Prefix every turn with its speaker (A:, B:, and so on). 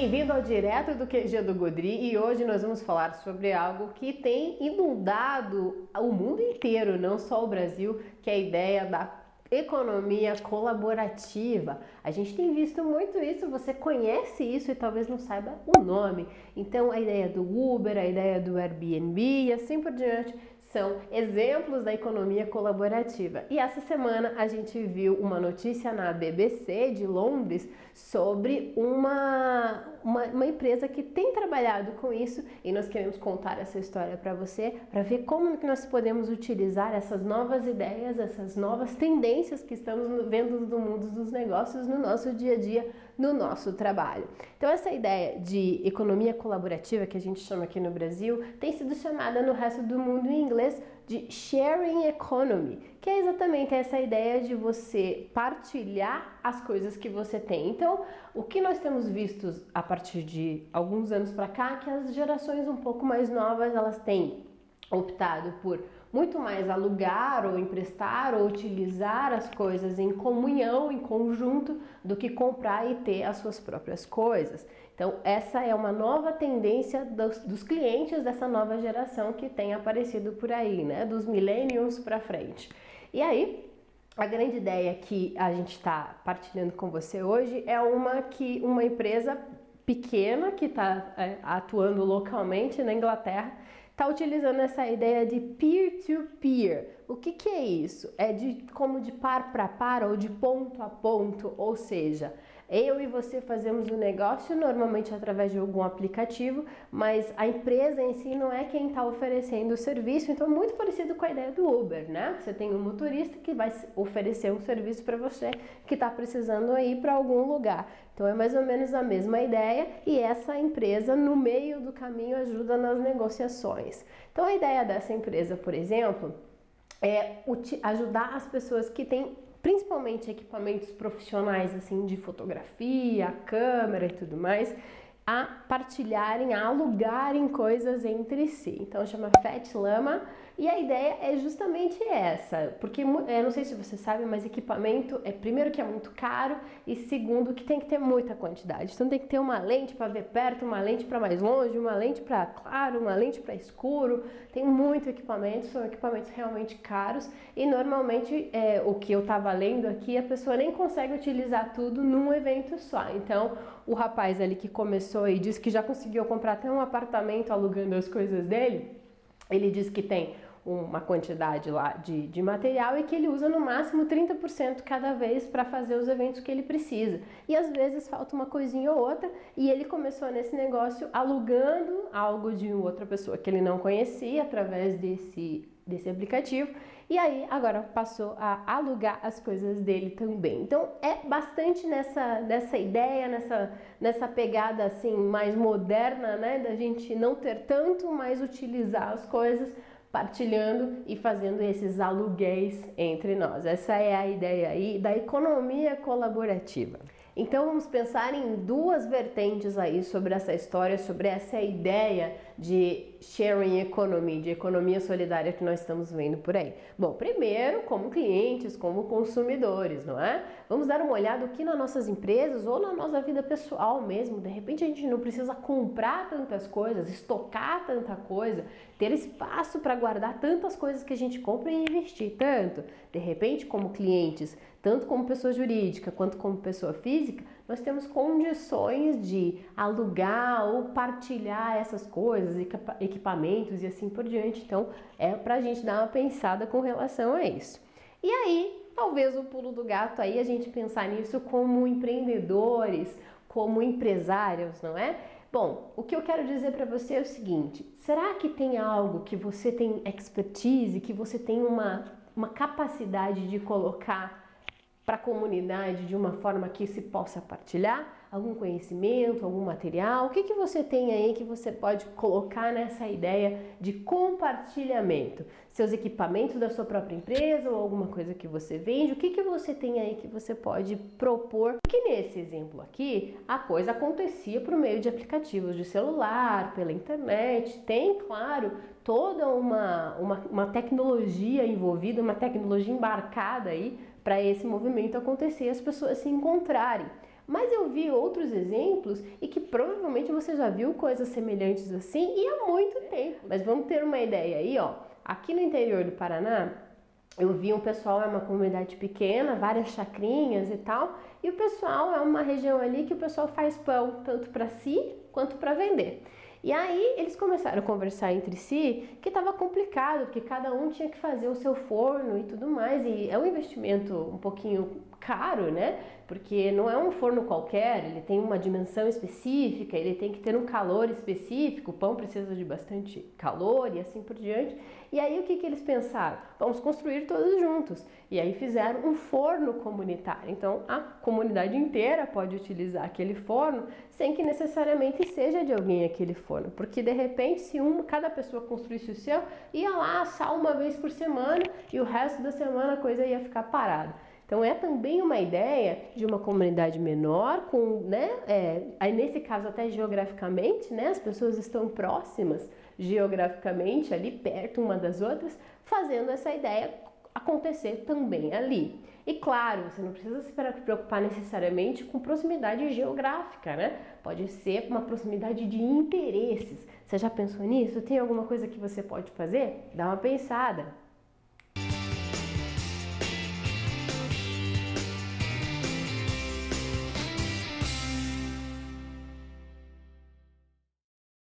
A: Bem-vindo ao Direto do QG do Godri e hoje nós vamos falar sobre algo que tem inundado o mundo inteiro, não só o Brasil, que é a ideia da economia colaborativa. A gente tem visto muito isso, você conhece isso e talvez não saiba o nome. Então, a ideia do Uber, a ideia do Airbnb e assim por diante são exemplos da economia colaborativa. E essa semana a gente viu uma notícia na BBC de Londres sobre uma, uma, uma empresa que tem trabalhado com isso e nós queremos contar essa história para você, para ver como que nós podemos utilizar essas novas ideias, essas novas tendências que estamos vendo no mundo dos negócios no nosso dia a dia, no nosso trabalho. Então essa ideia de economia colaborativa que a gente chama aqui no Brasil tem sido chamada no resto do mundo em inglês de sharing economy, que é exatamente essa ideia de você partilhar as coisas que você tem. Então, o que nós temos visto a partir de alguns anos para cá, é que as gerações um pouco mais novas, elas têm optado por muito mais alugar ou emprestar ou utilizar as coisas em comunhão, em conjunto, do que comprar e ter as suas próprias coisas. Então, essa é uma nova tendência dos, dos clientes dessa nova geração que tem aparecido por aí, né? Dos millennials para frente. E aí, a grande ideia que a gente está partilhando com você hoje é uma que uma empresa pequena que está é, atuando localmente na Inglaterra está utilizando essa ideia de peer-to-peer. -peer. O que, que é isso? É de como de par para par ou de ponto a ponto, ou seja, eu e você fazemos o um negócio normalmente através de algum aplicativo, mas a empresa em si não é quem está oferecendo o serviço, então é muito parecido com a ideia do Uber, né? Você tem um motorista que vai oferecer um serviço para você que está precisando ir para algum lugar. Então é mais ou menos a mesma ideia e essa empresa no meio do caminho ajuda nas negociações. Então a ideia dessa empresa, por exemplo, é ajudar as pessoas que têm principalmente equipamentos profissionais assim de fotografia, câmera e tudo mais, a partilharem, a alugarem coisas entre si. Então chama Fat Lama e a ideia é justamente essa, porque eu não sei se você sabe, mas equipamento é primeiro que é muito caro e segundo que tem que ter muita quantidade. Então tem que ter uma lente para ver perto, uma lente para mais longe, uma lente para claro, uma lente para escuro. Tem muito equipamento, são equipamentos realmente caros e normalmente é, o que eu estava lendo aqui a pessoa nem consegue utilizar tudo num evento só. Então o rapaz ali que começou e disse que já conseguiu comprar até um apartamento alugando as coisas dele. Ele diz que tem uma quantidade lá de, de material e que ele usa no máximo 30% cada vez para fazer os eventos que ele precisa. E às vezes falta uma coisinha ou outra, e ele começou nesse negócio alugando algo de outra pessoa que ele não conhecia através desse, desse aplicativo. E aí agora passou a alugar as coisas dele também. Então é bastante nessa, nessa ideia, nessa, nessa pegada assim mais moderna, né? Da gente não ter tanto, mas utilizar as coisas partilhando e fazendo esses aluguéis entre nós. Essa é a ideia aí da economia colaborativa. Então vamos pensar em duas vertentes aí sobre essa história, sobre essa ideia de sharing economy, de economia solidária que nós estamos vendo por aí. Bom, primeiro, como clientes, como consumidores, não é? Vamos dar uma olhada aqui nas nossas empresas ou na nossa vida pessoal mesmo. De repente a gente não precisa comprar tantas coisas, estocar tanta coisa, ter espaço para guardar tantas coisas que a gente compra e investir tanto. De repente, como clientes, tanto como pessoa jurídica quanto como pessoa física, nós temos condições de alugar ou partilhar essas coisas, equipamentos e assim por diante. Então, é para a gente dar uma pensada com relação a isso. E aí, talvez o pulo do gato aí a gente pensar nisso como empreendedores, como empresários, não é? Bom, o que eu quero dizer para você é o seguinte: será que tem algo que você tem expertise, que você tem uma, uma capacidade de colocar para a comunidade de uma forma que se possa partilhar? Algum conhecimento, algum material? O que, que você tem aí que você pode colocar nessa ideia de compartilhamento? Seus equipamentos da sua própria empresa ou alguma coisa que você vende? O que, que você tem aí que você pode propor? Porque nesse exemplo aqui, a coisa acontecia por meio de aplicativos de celular, pela internet. Tem, claro, toda uma, uma, uma tecnologia envolvida, uma tecnologia embarcada aí para esse movimento acontecer e as pessoas se encontrarem. Mas eu vi outros exemplos e que provavelmente você já viu coisas semelhantes assim e há muito tempo. Mas vamos ter uma ideia aí, ó. Aqui no interior do Paraná, eu vi um pessoal, é uma comunidade pequena, várias chacrinhas e tal, e o pessoal é uma região ali que o pessoal faz pão, tanto para si quanto para vender. E aí eles começaram a conversar entre si que estava complicado, porque cada um tinha que fazer o seu forno e tudo mais, e é um investimento um pouquinho caro, né? Porque não é um forno qualquer, ele tem uma dimensão específica, ele tem que ter um calor específico, o pão precisa de bastante calor e assim por diante. E aí o que, que eles pensaram? Vamos construir todos juntos. E aí fizeram um forno comunitário. Então a comunidade inteira pode utilizar aquele forno sem que necessariamente seja de alguém aquele forno. Porque de repente, se uma, cada pessoa construísse o seu, ia lá assar uma vez por semana e o resto da semana a coisa ia ficar parada. Então é também uma ideia de uma comunidade menor, com, né, é, aí nesse caso até geograficamente, né, as pessoas estão próximas geograficamente ali perto uma das outras, fazendo essa ideia acontecer também ali. E claro, você não precisa se preocupar necessariamente com proximidade geográfica, né? Pode ser uma proximidade de interesses. Você já pensou nisso? Tem alguma coisa que você pode fazer? Dá uma pensada.